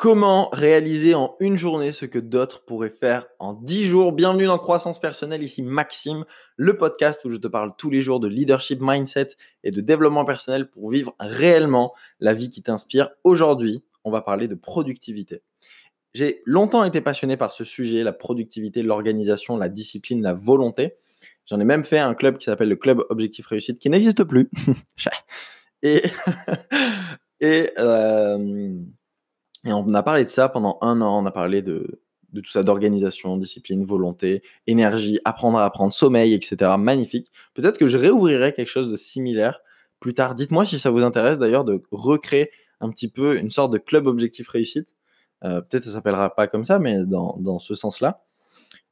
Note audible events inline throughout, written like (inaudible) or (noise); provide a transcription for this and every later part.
Comment réaliser en une journée ce que d'autres pourraient faire en dix jours? Bienvenue dans Croissance Personnelle, ici Maxime, le podcast où je te parle tous les jours de leadership, mindset et de développement personnel pour vivre réellement la vie qui t'inspire. Aujourd'hui, on va parler de productivité. J'ai longtemps été passionné par ce sujet, la productivité, l'organisation, la discipline, la volonté. J'en ai même fait un club qui s'appelle le Club Objectif Réussite, qui n'existe plus. (laughs) et (laughs) et euh, et on a parlé de ça pendant un an. On a parlé de, tout ça, d'organisation, discipline, volonté, énergie, apprendre à apprendre, sommeil, etc. Magnifique. Peut-être que je réouvrirai quelque chose de similaire plus tard. Dites-moi si ça vous intéresse d'ailleurs de recréer un petit peu une sorte de club objectif réussite. Euh, peut-être ça s'appellera pas comme ça, mais dans, dans ce sens-là.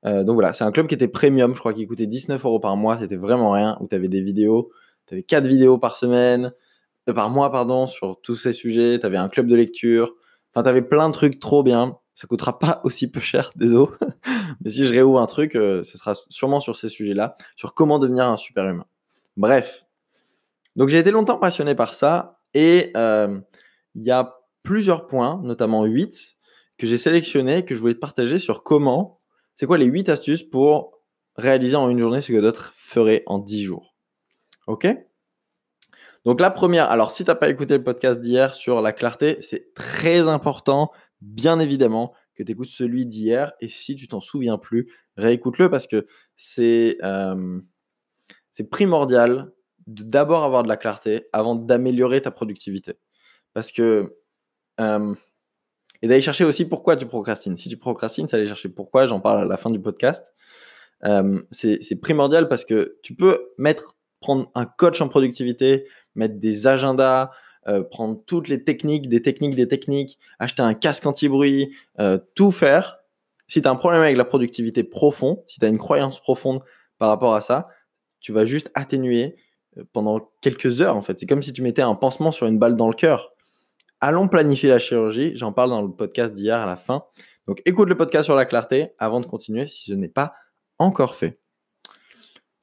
Euh, donc voilà, c'est un club qui était premium, je crois qu'il coûtait 19 euros par mois, c'était vraiment rien, où tu avais des vidéos, tu avais 4 vidéos par semaine, euh, par mois, pardon, sur tous ces sujets, tu avais un club de lecture, Enfin, t'avais plein de trucs trop bien. Ça coûtera pas (laughs) aussi peu cher, désolé. Mais si je réouvre un truc, euh, ce sera sûrement sur ces sujets-là, sur comment devenir un super humain. Bref. Donc j'ai été longtemps passionné par ça et euh, il y a plusieurs points, notamment 8, que j'ai sélectionnés, que je voulais te partager sur comment, c'est quoi les 8 astuces pour réaliser en une journée ce que d'autres feraient en 10 jours? Ok? Donc la première, alors si tu n'as pas écouté le podcast d'hier sur la clarté, c'est très important, bien évidemment, que tu écoutes celui d'hier. Et si tu t'en souviens plus, réécoute-le parce que c'est euh, primordial de d'abord avoir de la clarté avant d'améliorer ta productivité. Parce que... Euh, et d'aller chercher aussi pourquoi tu procrastines. Si tu procrastines, c'est aller chercher pourquoi, j'en parle à la fin du podcast. Euh, c'est primordial parce que tu peux mettre, prendre un coach en productivité, mettre des agendas, euh, prendre toutes les techniques, des techniques, des techniques, acheter un casque anti-bruit, euh, tout faire. Si tu as un problème avec la productivité profond, si tu as une croyance profonde par rapport à ça, tu vas juste atténuer euh, pendant quelques heures en fait. C'est comme si tu mettais un pansement sur une balle dans le cœur. Allons planifier la chirurgie, j'en parle dans le podcast d'hier à la fin. Donc écoute le podcast sur la clarté avant de continuer si ce n'est pas encore fait.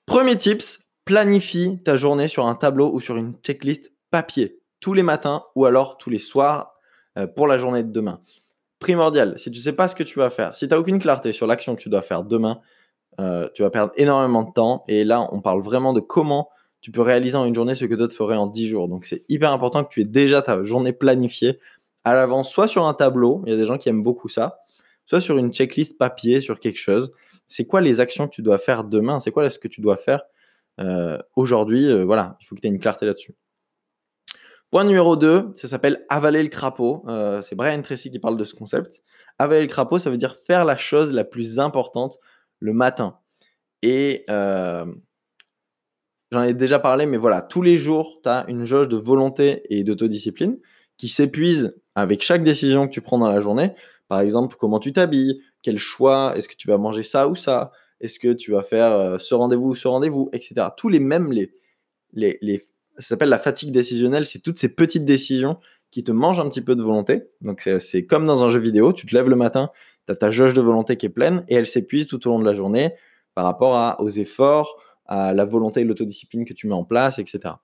Premier tips, Planifie ta journée sur un tableau ou sur une checklist papier, tous les matins ou alors tous les soirs euh, pour la journée de demain. Primordial, si tu ne sais pas ce que tu vas faire, si tu n'as aucune clarté sur l'action que tu dois faire demain, euh, tu vas perdre énormément de temps. Et là, on parle vraiment de comment tu peux réaliser en une journée ce que d'autres feraient en 10 jours. Donc, c'est hyper important que tu aies déjà ta journée planifiée à l'avance, soit sur un tableau, il y a des gens qui aiment beaucoup ça, soit sur une checklist papier, sur quelque chose. C'est quoi les actions que tu dois faire demain? C'est quoi ce que tu dois faire aujourd'hui, euh, voilà, il faut que tu aies une clarté là-dessus. Point numéro 2, ça s'appelle avaler le crapaud. Euh, c'est Brian Tracy qui parle de ce concept. Avaler le crapaud, ça veut dire faire la chose la plus importante le matin. Et j'en ai déjà parlé, mais voilà, tous les jours, tu as une jauge de volonté et d'autodiscipline qui s'épuise avec chaque décision que tu prends dans la journée. Par exemple, comment tu t'habilles, quel choix, est-ce que tu vas manger ça ou ça, est-ce que tu vas faire euh, ce rendez-vous ou ce rendez-vous, etc. Tous les mêmes, les, les, les ça s'appelle la fatigue décisionnelle, c'est toutes ces petites décisions qui te mangent un petit peu de volonté. Donc c'est comme dans un jeu vidéo, tu te lèves le matin, tu as ta jauge de volonté qui est pleine et elle s'épuise tout au long de la journée par rapport à, aux efforts, à la volonté et l'autodiscipline que tu mets en place, etc.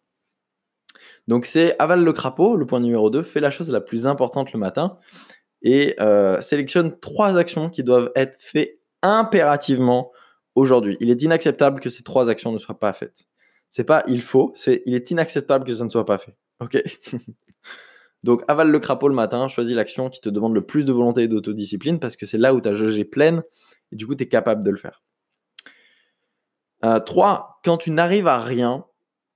Donc c'est avale le crapaud, le point numéro 2, fais la chose la plus importante le matin et euh, sélectionne trois actions qui doivent être faites impérativement aujourd'hui. Il est inacceptable que ces trois actions ne soient pas faites. C'est pas il faut, c'est il est inacceptable que ça ne soit pas fait. Ok (laughs) Donc avale le crapaud le matin, choisis l'action qui te demande le plus de volonté et d'autodiscipline parce que c'est là où ta jauge est pleine et du coup tu es capable de le faire. 3. Euh, quand tu n'arrives à rien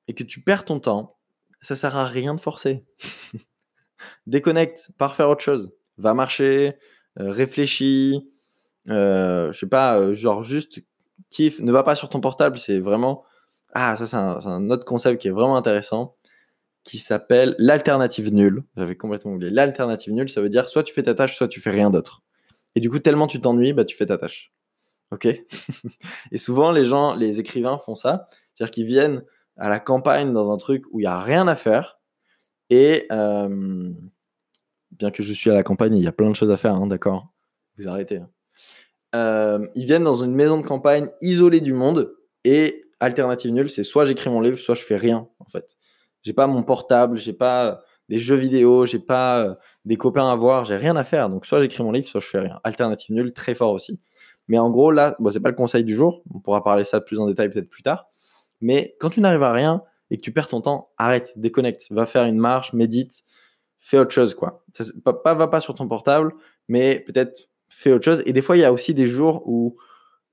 et que tu perds ton temps, ça sert à rien de forcer. (laughs) Déconnecte, pars faire autre chose. Va marcher, euh, réfléchis, euh, je sais pas, genre juste kiff, ne va pas sur ton portable, c'est vraiment. Ah, ça, c'est un, autre concept qui est vraiment intéressant qui s'appelle l'alternative nulle. J'avais complètement oublié. L'alternative nulle, ça veut dire soit tu fais ta tâche, soit tu fais rien d'autre. Et du coup, tellement tu t'ennuies, bah, tu fais ta tâche. Ok? (laughs) Et souvent, les gens, les écrivains font ça. C'est-à-dire qu'ils viennent à la campagne dans un truc où il n'y a rien à faire. Et euh, bien que je suis à la campagne, il y a plein de choses à faire, hein, d'accord? Vous arrêtez. Hein. Euh, ils viennent dans une maison de campagne isolée du monde et alternative nulle, c'est soit j'écris mon livre, soit je fais rien en fait. J'ai pas mon portable, j'ai pas des jeux vidéo, j'ai pas euh, des copains à voir, j'ai rien à faire. Donc soit j'écris mon livre, soit je fais rien. Alternative nulle, très fort aussi. Mais en gros, là, bon, c'est pas le conseil du jour. On pourra parler ça plus en détail peut-être plus tard. Mais quand tu n'arrives à rien et que tu perds ton temps, arrête, déconnecte, va faire une marche, médite, fais autre chose, quoi. Ça, pas, va pas sur ton portable, mais peut-être fais autre chose. Et des fois, il y a aussi des jours où,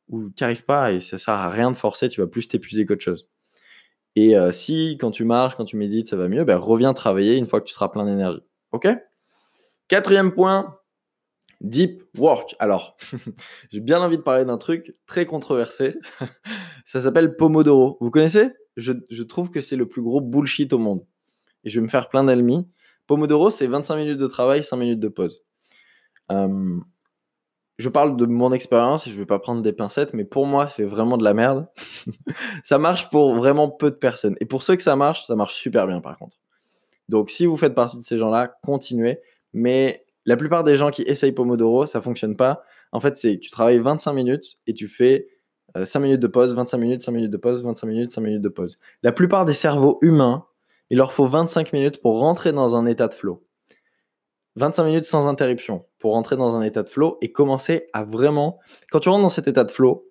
où tu n'y arrives pas et ça sert à rien de forcer, tu vas plus t'épuiser qu'autre chose. Et euh, si, quand tu marches, quand tu médites, ça va mieux, ben, reviens travailler une fois que tu seras plein d'énergie. OK? Quatrième point, deep work. Alors, (laughs) j'ai bien envie de parler d'un truc très controversé. (laughs) ça s'appelle Pomodoro. Vous connaissez? Je, je, trouve que c'est le plus gros bullshit au monde. Et je vais me faire plein d'ennemis. Pomodoro, c'est 25 minutes de travail, 5 minutes de pause. Euh, je parle de mon expérience et je vais pas prendre des pincettes, mais pour moi, c'est vraiment de la merde. (laughs) ça marche pour vraiment peu de personnes. Et pour ceux que ça marche, ça marche super bien par contre. Donc si vous faites partie de ces gens-là, continuez. Mais la plupart des gens qui essayent Pomodoro, ça fonctionne pas. En fait, c'est tu travailles 25 minutes et tu fais 5 euh, minutes de pause, 25 minutes, 5 minutes de pause, 25 minutes, 5 minutes de pause. La plupart des cerveaux humains, il leur faut 25 minutes pour rentrer dans un état de flow. 25 minutes sans interruption pour rentrer dans un état de flow et commencer à vraiment. Quand tu rentres dans cet état de flow,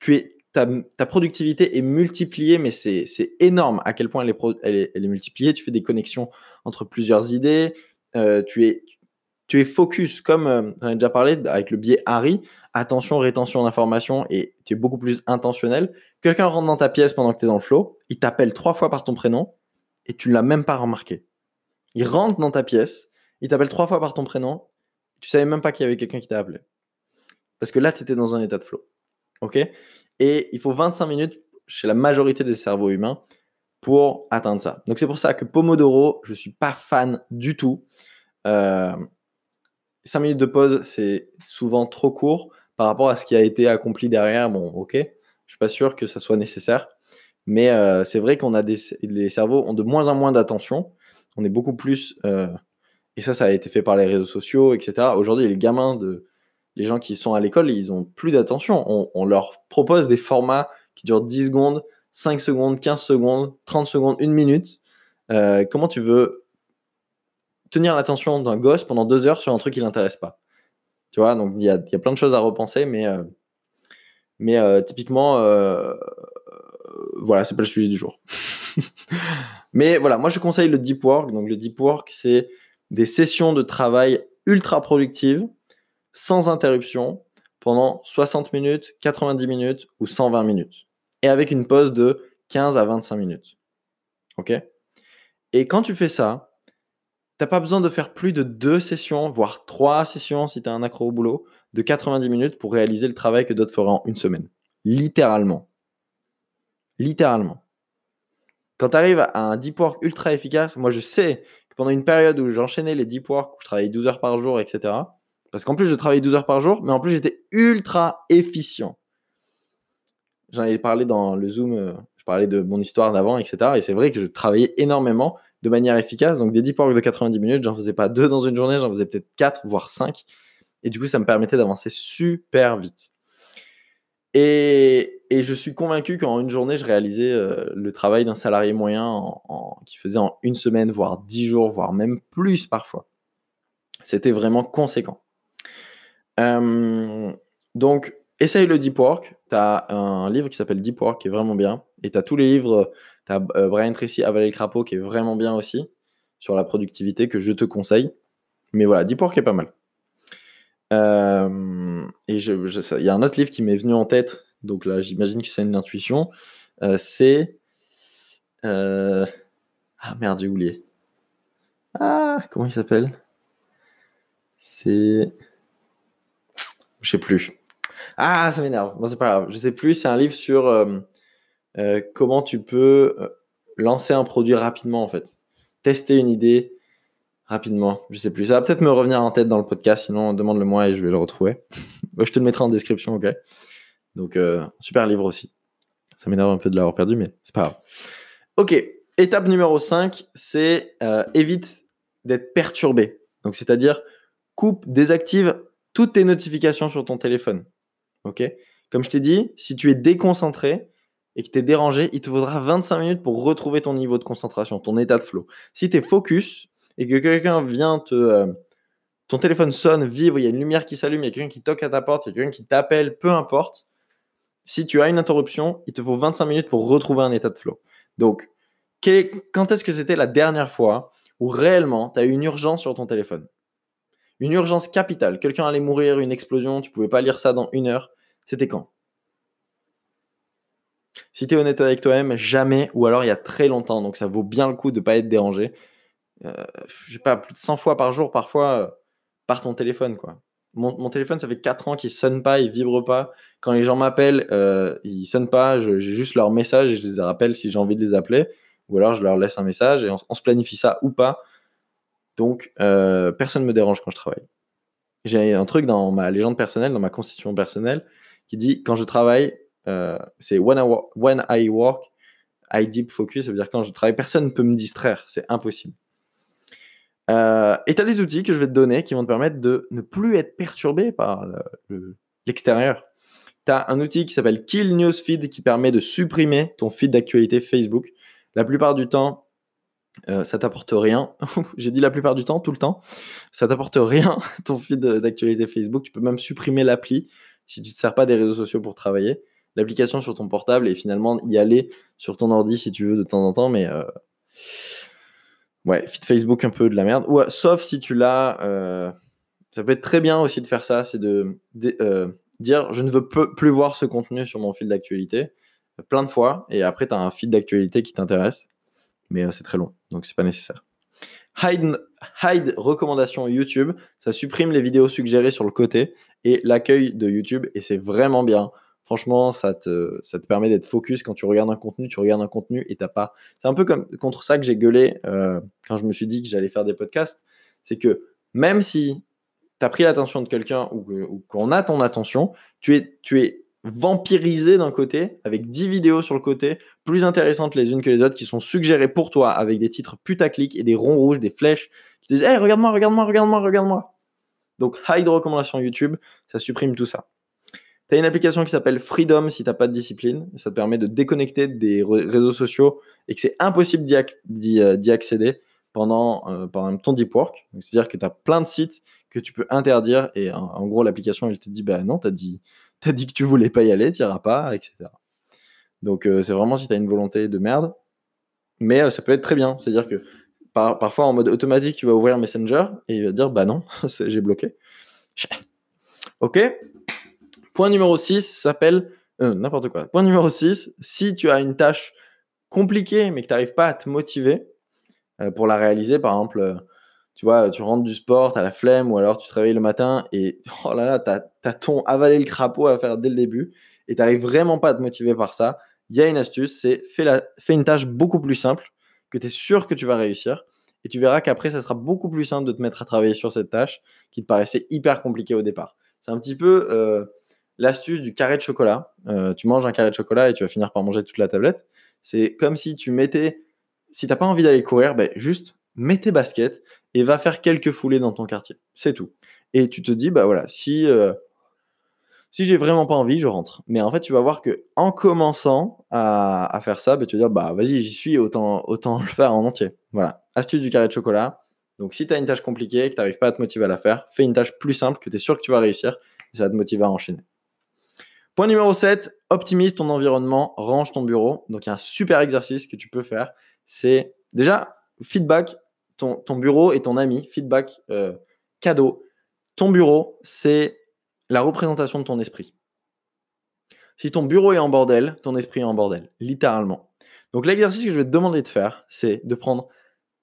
tu es, ta, ta productivité est multipliée, mais c'est énorme à quel point elle est, est, elle est, multipliée. Tu fais des connexions entre plusieurs idées. Euh, tu, es, tu es focus, comme euh, j'en ai déjà parlé avec le biais Harry, attention, rétention d'informations et tu es beaucoup plus intentionnel. Quelqu'un rentre dans ta pièce pendant que tu es dans le flow, il t'appelle trois fois par ton prénom et tu ne l'as même pas remarqué. Il rentre dans ta pièce il t'appelle trois fois par ton prénom, tu savais même pas qu'il y avait quelqu'un qui t'a appelé. Parce que là, tu étais dans un état de flow. OK? Et il faut 25 minutes chez la majorité des cerveaux humains pour atteindre ça. Donc c'est pour ça que Pomodoro, je suis pas fan du tout. Euh, 5 minutes de pause, c'est souvent trop court par rapport à ce qui a été accompli derrière. Bon, ok, je suis pas sûr que ça soit nécessaire. Mais euh, c'est vrai qu'on a des les cerveaux ont de moins en moins d'attention. On est beaucoup plus euh, et ça, ça a été fait par les réseaux sociaux, etc. Aujourd'hui, les gamins, de, les gens qui sont à l'école, ils ont plus d'attention. On, leur propose des formats qui durent 10 secondes, 5 secondes, 15 secondes, 30 secondes, 1 minute. Euh, comment tu veux tenir l'attention d'un gosse pendant 2 heures sur un truc qui l'intéresse pas? Tu vois, donc il y a, y a, plein de choses à repenser, mais, euh, mais euh, typiquement, voilà, c'est pas le sujet du jour. (laughs) mais voilà, moi je conseille le deep work. Donc le deep work, c'est des sessions de travail ultra productives, sans interruption, pendant 60 minutes, 90 minutes ou 120 minutes. Et avec une pause de 15 à 25 minutes. OK? Et quand tu fais ça, t'as pas besoin de faire plus de deux sessions, voire trois sessions si tu as un accro au boulot, de 90 minutes pour réaliser le travail que d'autres feraient en une semaine. Littéralement. Littéralement. Quand tu arrives à un deep work ultra efficace, moi je sais pendant une période où j'enchaînais les deep work, où je travaillais 12 heures par jour, etc. Parce qu'en plus, je travaillais 12 heures par jour, mais en plus, j'étais ultra efficient. J'en avais parlé dans le Zoom, euh, je parlais de mon histoire d'avant, etc. Et c'est vrai que je travaillais énormément de manière efficace. Donc, des deep work de 90 minutes, j'en faisais pas deux dans une journée, j'en faisais peut-être quatre, voire cinq. Et du coup, ça me permettait d'avancer super vite. Et, je suis convaincu qu'en une journée, je réalisais euh, le travail d'un salarié moyen qui faisait en une semaine, voire dix jours, voire même plus parfois. C'était vraiment conséquent. Euh, donc, essaye le Deep Work. Tu as un livre qui s'appelle Deep Work qui est vraiment bien. Et tu as tous les livres. Tu as euh, Brian Tracy, Avaler le crapaud qui est vraiment bien aussi sur la productivité que je te conseille. Mais voilà, Deep Work est pas mal. Et il y a un autre livre qui m'est venu en tête, donc là j'imagine que c'est une intuition. Euh, c'est. Euh, ah merde, j'ai oublié. Ah, comment il s'appelle? C'est. Je sais plus. Ah, ça m'énerve. Bon, c'est pas grave. Je sais plus. C'est un livre sur comment tu peux lancer un produit rapidement en fait. Tester une idée, rapidement. Je sais plus. Ça va peut-être me revenir en tête dans le podcast, sinon demande-le moi et je vais le retrouver. (laughs) je te le mettrai en description, ok? Donc, euh, super livre aussi. Ça m'énerve un peu de l'avoir perdu, mais c'est pas grave. Ok, étape numéro 5, c'est euh, évite d'être perturbé. Donc, c'est-à-dire coupe, désactive toutes tes notifications sur ton téléphone. Ok? Comme je t'ai dit, si tu es déconcentré et que tu es dérangé, il te faudra 25 minutes pour retrouver ton niveau de concentration, ton état de flow. Si tu es focus, et que quelqu'un vient te. euh, ton téléphone sonne, vibre, il y a une lumière qui s'allume, il y a quelqu'un qui toque à ta porte, il y a quelqu'un qui t'appelle, peu importe. Si tu as une interruption, il te faut 25 minutes pour retrouver un état de flow. Donc, quand est-ce que c'était la dernière fois où réellement tu as eu une urgence sur ton téléphone? Une urgence capitale. Quelqu'un allait mourir, une explosion, tu pouvais pas lire ça dans une heure. C'était quand? Si tu es honnête avec toi-même, jamais, ou alors il y a très longtemps. Donc ça vaut bien le coup de ne pas être dérangé. Euh, je sais pas, plus de 100 fois par jour, parfois, euh, par ton téléphone. quoi. Mon, téléphone, ça fait 4 ans qu'il sonne pas, il vibre pas. Quand les gens m'appellent, euh, ils sonnent pas, j'ai juste leur message et je les rappelle si j'ai envie de les appeler. Ou alors je leur laisse un message et on, se planifie ça ou pas. Donc, euh, personne ne me dérange quand je travaille. J'ai un truc dans ma légende personnelle, dans ma constitution personnelle, qui dit quand je travaille, euh, c'est when, when I work, I deep focus. Ça veut dire quand je travaille, personne ne peut me distraire. C'est impossible. Euh, et tu as des outils que je vais te donner qui vont te permettre de ne plus être perturbé par le- le- l'extérieur. tu as un outil qui s'appelle Kill Newsfeed qui permet de supprimer ton feed d'actualité Facebook. La plupart du temps, euh, ça t'apporte rien. (laughs) J'ai dit la plupart du temps, tout le temps. Ça t'apporte rien, (laughs) ton feed d'actualité Facebook. Tu peux même supprimer l'appli si tu ne te sers pas des réseaux sociaux pour travailler. L'application sur ton portable et finalement y aller sur ton ordi si tu veux de temps en temps. Mais euh, ouais, feed Facebook un peu de la merde. Euh, sauf si tu l'as. euh, ça peut être très bien aussi de faire ça. C'est de, euh, dire je ne veux plus voir ce contenu sur mon fil d'actualité plein de fois. Et après, tu as un feed d'actualité qui t'intéresse. Mais euh, c'est très long. Donc, c'est pas nécessaire. Hide, hide recommandation YouTube, ça supprime les vidéos suggérées sur le côté et l'accueil de YouTube et c'est vraiment bien. Franchement, ça te, permet d'être focus quand tu regardes un contenu, tu regardes un contenu et t'as pas. C'est un peu comme contre ça que j'ai gueulé euh, quand je me suis dit que j'allais faire des podcasts. C'est que même si tu as pris l'attention de quelqu'un ou, qu'on a ton attention, tu es, tu es vampirisé d'un côté avec 10 vidéos sur le côté, plus intéressantes les unes que les autres, qui sont suggérées pour toi avec des titres putaclic et des ronds rouges, des flèches qui te disent Hey, regarde-moi, regarde-moi, regarde-moi, regarde-moi. Donc, hide recommandation YouTube, ça supprime tout ça. Tu as une application qui s'appelle Freedom si tu n'as pas de discipline. Ça te permet de déconnecter des réseaux sociaux et que c'est impossible d'y euh, accéder pendant, euh, pendant ton deep work. C'est-à-dire que tu as plein de sites que tu peux interdire et en, en gros, l'application, elle te dit Bah non, tu as dit, (laughs) dit que tu voulais pas y aller, tu iras pas, etc. Donc, euh, c'est vraiment si tu as une volonté de merde. Mais euh, ça peut être très bien. C'est-à-dire que par- parfois, en mode automatique, tu vas ouvrir Messenger et il va dire Bah non, (laughs) j'ai bloqué. Ok Point numéro 6 s'appelle. euh, N'importe quoi. Point numéro 6, si tu as une tâche compliquée mais que tu n'arrives pas à te motiver euh, pour la réaliser, par exemple, euh, tu vois, tu rentres du sport, tu as la flemme ou alors tu te réveilles le matin et (laughs) oh là là, tu as, ton avalé le crapaud à faire dès le début et tu n'arrives vraiment pas à te motiver par ça, il y a une astuce, c'est fais, la- fais une tâche beaucoup plus simple que tu es sûr que tu vas réussir et tu verras qu'après, ça sera beaucoup plus simple de te mettre à travailler sur cette tâche qui te paraissait hyper compliquée au départ. C'est un petit peu l'astuce du carré de chocolat. Euh, tu manges un carré de chocolat et tu vas finir par manger toute la tablette. C'est comme si tu mettais, si t'as pas envie d'aller courir, ben juste mets tes baskets et va faire quelques foulées dans ton quartier. C'est tout. Et tu te dis, bah voilà, si, euh, si j'ai vraiment pas envie, je rentre. Mais en fait, tu vas voir que en commençant à, à faire ça, ben, tu vas dire, bah vas-y, j'y suis, autant, autant (laughs) le faire en entier. Voilà. Astuce du carré de chocolat. Donc, si tu as une tâche compliquée et que tu n'arrives pas à te motiver à la faire, fais une tâche plus simple que tu es sûr que tu vas réussir et ça va te motiver à enchaîner. Point numéro 7, optimise ton environnement, range ton bureau. Donc, il y a un super exercice que tu peux faire. C'est déjà feedback, ton, bureau et ton ami, feedback euh, cadeau. Ton bureau, c'est la représentation de ton esprit. Si ton bureau est en bordel, ton esprit est en bordel, littéralement. Donc, l'exercice que je vais te demander de faire, c'est de prendre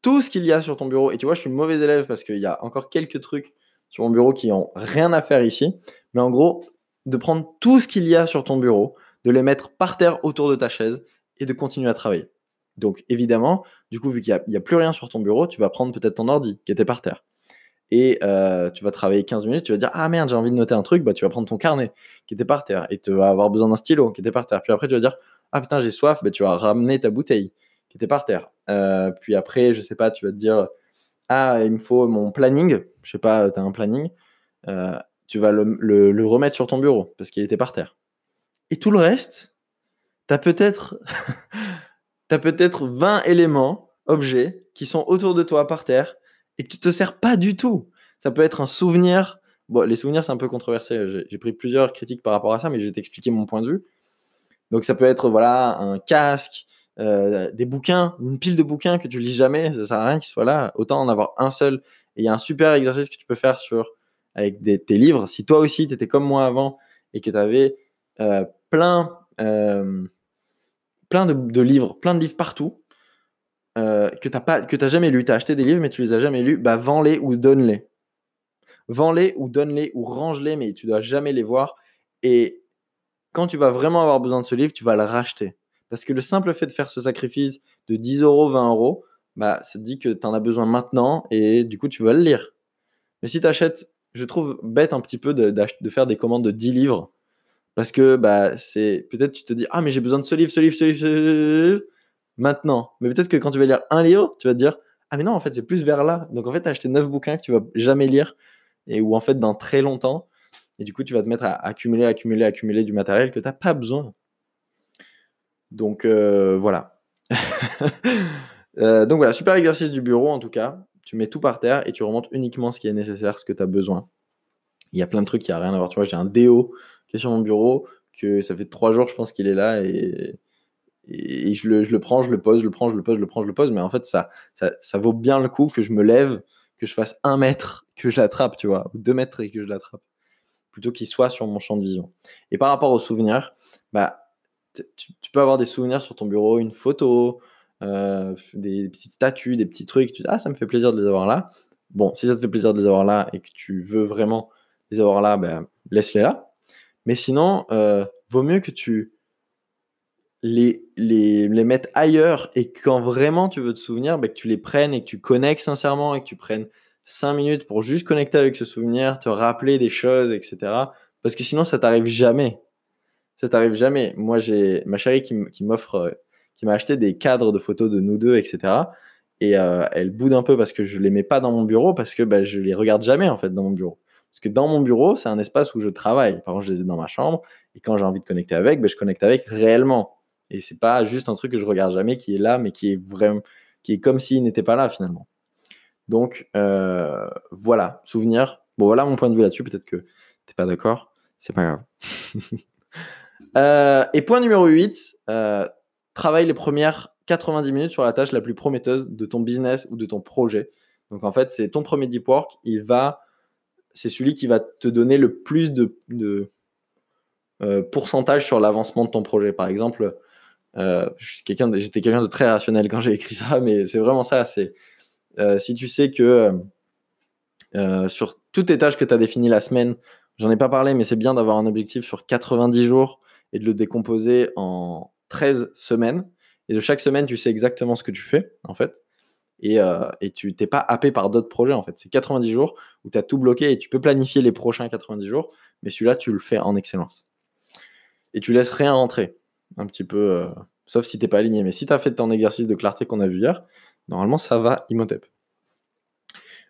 tout ce qu'il y a sur ton bureau. Et tu vois, je suis mauvais élève parce qu'il y a encore quelques trucs sur mon bureau qui n'ont rien à faire ici. Mais en gros, de prendre tout ce qu'il y a sur ton bureau, de les mettre par terre autour de ta chaise et de continuer à travailler. Donc évidemment, du coup, vu qu'il n'y a, plus rien sur ton bureau, tu vas prendre peut-être ton ordi qui était par terre. Et euh, tu vas travailler 15 minutes, tu vas dire Ah merde, j'ai envie de noter un truc, bah, tu vas prendre ton carnet qui était par terre et tu vas avoir besoin d'un stylo qui était par terre. Puis après, tu vas dire Ah putain, j'ai soif, bah, tu vas ramener ta bouteille qui était par terre. Euh, puis après, je sais pas, tu vas te dire Ah, il me faut mon planning. Je sais pas, tu as un planning. Euh, tu vas le, remettre sur ton bureau parce qu'il était par terre. Et tout le reste, tu as peut-être (laughs) peut 20 éléments, objets, qui sont autour de toi par terre et que tu te sers pas du tout. Ça peut être un souvenir. Bon, les souvenirs, c'est un peu controversé. J'ai pris plusieurs critiques par rapport à ça, mais je vais t'expliquer mon point de vue. Donc, ça peut être voilà un casque, euh, des bouquins, une pile de bouquins que tu lis jamais. Ça sert à rien qu'ils soient là. Autant en avoir un seul. Et il y a un super exercice que tu peux faire sur avec tes livres. Si toi aussi, tu étais comme moi avant et que tu avais euh, plein, euh, plein de, livres, plein de livres partout, euh, que tu n'as jamais lu, tu as acheté des livres mais tu les as jamais lus, bah vends-les ou donne-les. Vends-les ou donne-les ou range-les, mais tu dois jamais les voir. Et quand tu vas vraiment avoir besoin de ce livre, tu vas le racheter. Parce que le simple fait de faire ce sacrifice de 10 euros, 20 euros, bah, ça te dit que tu en as besoin maintenant et du coup, tu vas le lire. Mais si tu achètes je trouve bête un petit peu de, faire des commandes de 10 livres. Parce que bah, c'est peut-être tu te dis Ah, mais j'ai besoin de ce livre, ce livre, ce livre, ce livre, maintenant. Mais peut-être que quand tu vas lire un livre, tu vas te dire Ah, mais non, en fait, c'est plus vers là. Donc en fait, tu as acheté 9 bouquins que tu vas jamais lire et ou en fait dans très longtemps. Et du coup, tu vas te mettre à accumuler, accumuler, accumuler du matériel que tu n'as pas besoin. Donc euh, voilà. (laughs) Euh, donc voilà, super exercice du bureau en tout cas tu mets tout par terre et tu remontes uniquement ce qui est nécessaire, ce que tu as besoin. Il y a plein de trucs qui n'ont rien à voir. Tu vois, j'ai un déo qui est sur mon bureau, que ça fait trois jours, je pense qu'il est là, et, je, le, prends, je le pose, je le prends, je le pose, je le prends, je le pose. Mais en fait, ça, vaut bien le coup que je me lève, que je fasse un mètre, que je l'attrape, tu vois, ou deux mètres et que je l'attrape, plutôt qu'il soit sur mon champ de vision. Et par rapport aux souvenirs, bah, tu, peux avoir des souvenirs sur ton bureau, une photo, euh, des, petites statues, des petits trucs. Tu dis, ah, ça me fait plaisir de les avoir là. Bon, si ça te fait plaisir de les avoir là et que tu veux vraiment les avoir là, ben, laisse-les là. Mais sinon, euh, vaut mieux que tu les, les, les, mettes ailleurs et quand vraiment tu veux te souvenir, ben, que tu les prennes et que tu connectes sincèrement et que tu prennes 5 minutes pour juste connecter avec ce souvenir, te rappeler des choses, etc. Parce que sinon, ça t'arrive jamais. Ça t'arrive jamais. Moi, j'ai ma chérie qui m'offre euh, qui m'a acheté des cadres de photos de nous deux, etc. Et euh, elle boude un peu parce que je les mets pas dans mon bureau parce que bah, je les regarde jamais en fait dans mon bureau. Parce que dans mon bureau, c'est un espace où je travaille. Par exemple, je les ai dans ma chambre et quand j'ai envie de connecter avec, bah, je connecte avec réellement. Et c'est pas juste un truc que je regarde jamais qui est là, mais qui est vraiment, qui est comme s'il n'était pas là finalement. Donc euh, voilà, souvenir. Bon, voilà mon point de vue là-dessus. Peut-être que t'es pas d'accord. C'est pas grave. (laughs) Euh, et point numéro 8, travaille les premières 90 minutes sur la tâche la plus prometteuse de ton business ou de ton projet. Donc en fait, c'est ton premier deep work, il va, c'est celui qui va te donner le plus de, euh, pourcentage sur l'avancement de ton projet. Par exemple, euh, j'étais quelqu'un de très rationnel quand j'ai écrit ça, (laughs) mais c'est vraiment ça. C'est euh, si tu sais que sur toutes les tâches que tu as définies la semaine, j'en ai pas parlé, mais c'est bien d'avoir un objectif sur 90 jours et de le décomposer en 13 semaines. Et de chaque semaine, tu sais exactement ce que tu fais, en fait. Et, euh, et tu t'es pas happé par d'autres projets, en fait. C'est 90 jours où tu as tout bloqué et tu peux planifier les prochains 90 jours, mais celui-là, tu le fais en excellence. Et tu laisses rien rentrer, un petit peu, euh, sauf si tu pas aligné. Mais si tu as fait ton exercice de clarté qu'on a vu hier, normalement, ça va Imhotep.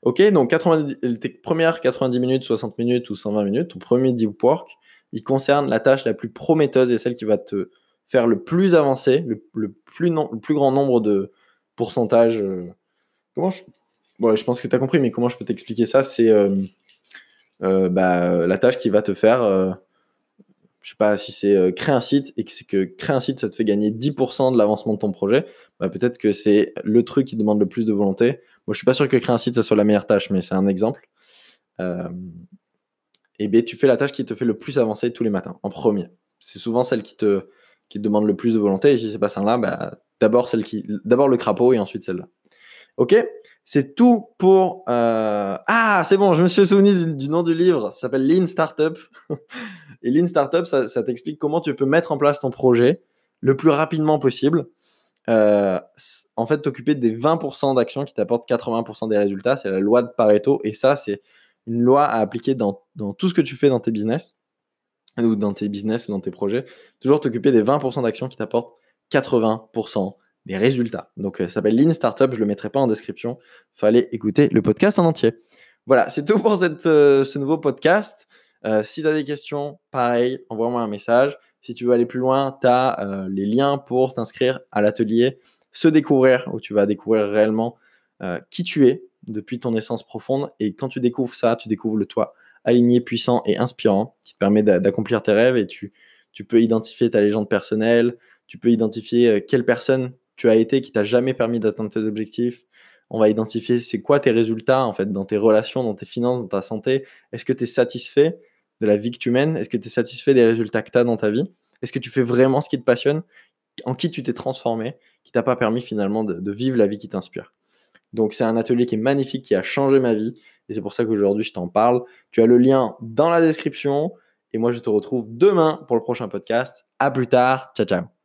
Ok, donc 90, tes premières 90 minutes, 60 minutes ou 120 minutes, ton premier deep work, il concerne la tâche la plus prometteuse et celle qui va te faire le plus avancé, le, plus, le plus grand nombre de pourcentages. Euh, comment je... je pense que tu as compris, mais comment je peux t'expliquer ça? C'est euh, euh, bah, la tâche qui va te faire, je sais pas si c'est créer un site et que que créer un site, ça te fait gagner 10% de l'avancement de ton projet. Bah, peut-être que c'est le truc qui demande le plus de volonté. Moi, je suis pas sûr que créer un site, ça soit la meilleure tâche, mais c'est un exemple. et bien, tu fais la tâche qui te fait le plus avancer tous les matins, en premier. C'est souvent celle qui te, qui demande le plus de volonté. Et si c'est pas celle-là, bah, d'abord celle qui, d'abord le crapaud et ensuite celle-là. Ok, c'est tout pour. Euh, ah, c'est bon, je me suis souvenu du, nom du livre. Ça s'appelle Lean Startup. (laughs) et Lean Startup, ça, t'explique comment tu peux mettre en place ton projet le plus rapidement possible. Euh, en fait, t'occuper des 20% d'actions qui t'apportent 80% des résultats. C'est la loi de Pareto. Et ça, c'est une loi à appliquer dans tout ce que tu fais dans tes business ou dans tes business ou dans tes projets, toujours t'occuper des 20% d'actions qui t'apportent 80% des résultats. Donc euh, ça s'appelle Lean Startup, je le mettrai pas en description. Fallait écouter le podcast en entier. Voilà, c'est tout pour cette, euh, ce nouveau podcast. Euh, si tu as des questions, pareil, envoie-moi un message. Si tu veux aller plus loin, tu as les liens pour t'inscrire à l'atelier Se découvrir, où tu vas découvrir réellement qui tu es, depuis ton essence profonde. Et quand tu découvres ça, tu découvres le toi aligné, puissant et inspirant qui te permet d'accomplir tes rêves et tu, tu peux identifier ta légende personnelle, tu peux identifier euh, quelle personne tu as été qui t'a jamais permis d'atteindre tes objectifs. On va identifier c'est quoi tes résultats en fait dans tes relations, dans tes finances, dans ta santé. Est-ce que tu es satisfait de la vie que tu mènes? Est-ce que tu es satisfait des résultats que tu as dans ta vie? Est-ce que tu fais vraiment ce qui te passionne? En qui tu t'es transformé qui t'a pas permis finalement de vivre la vie qui t'inspire? Donc c'est un atelier qui est magnifique, qui a changé ma vie. Et c'est pour ça qu'aujourd'hui je t'en parle. Tu as le lien dans la description. Et moi je te retrouve demain pour le prochain podcast. À plus tard. Ciao ciao.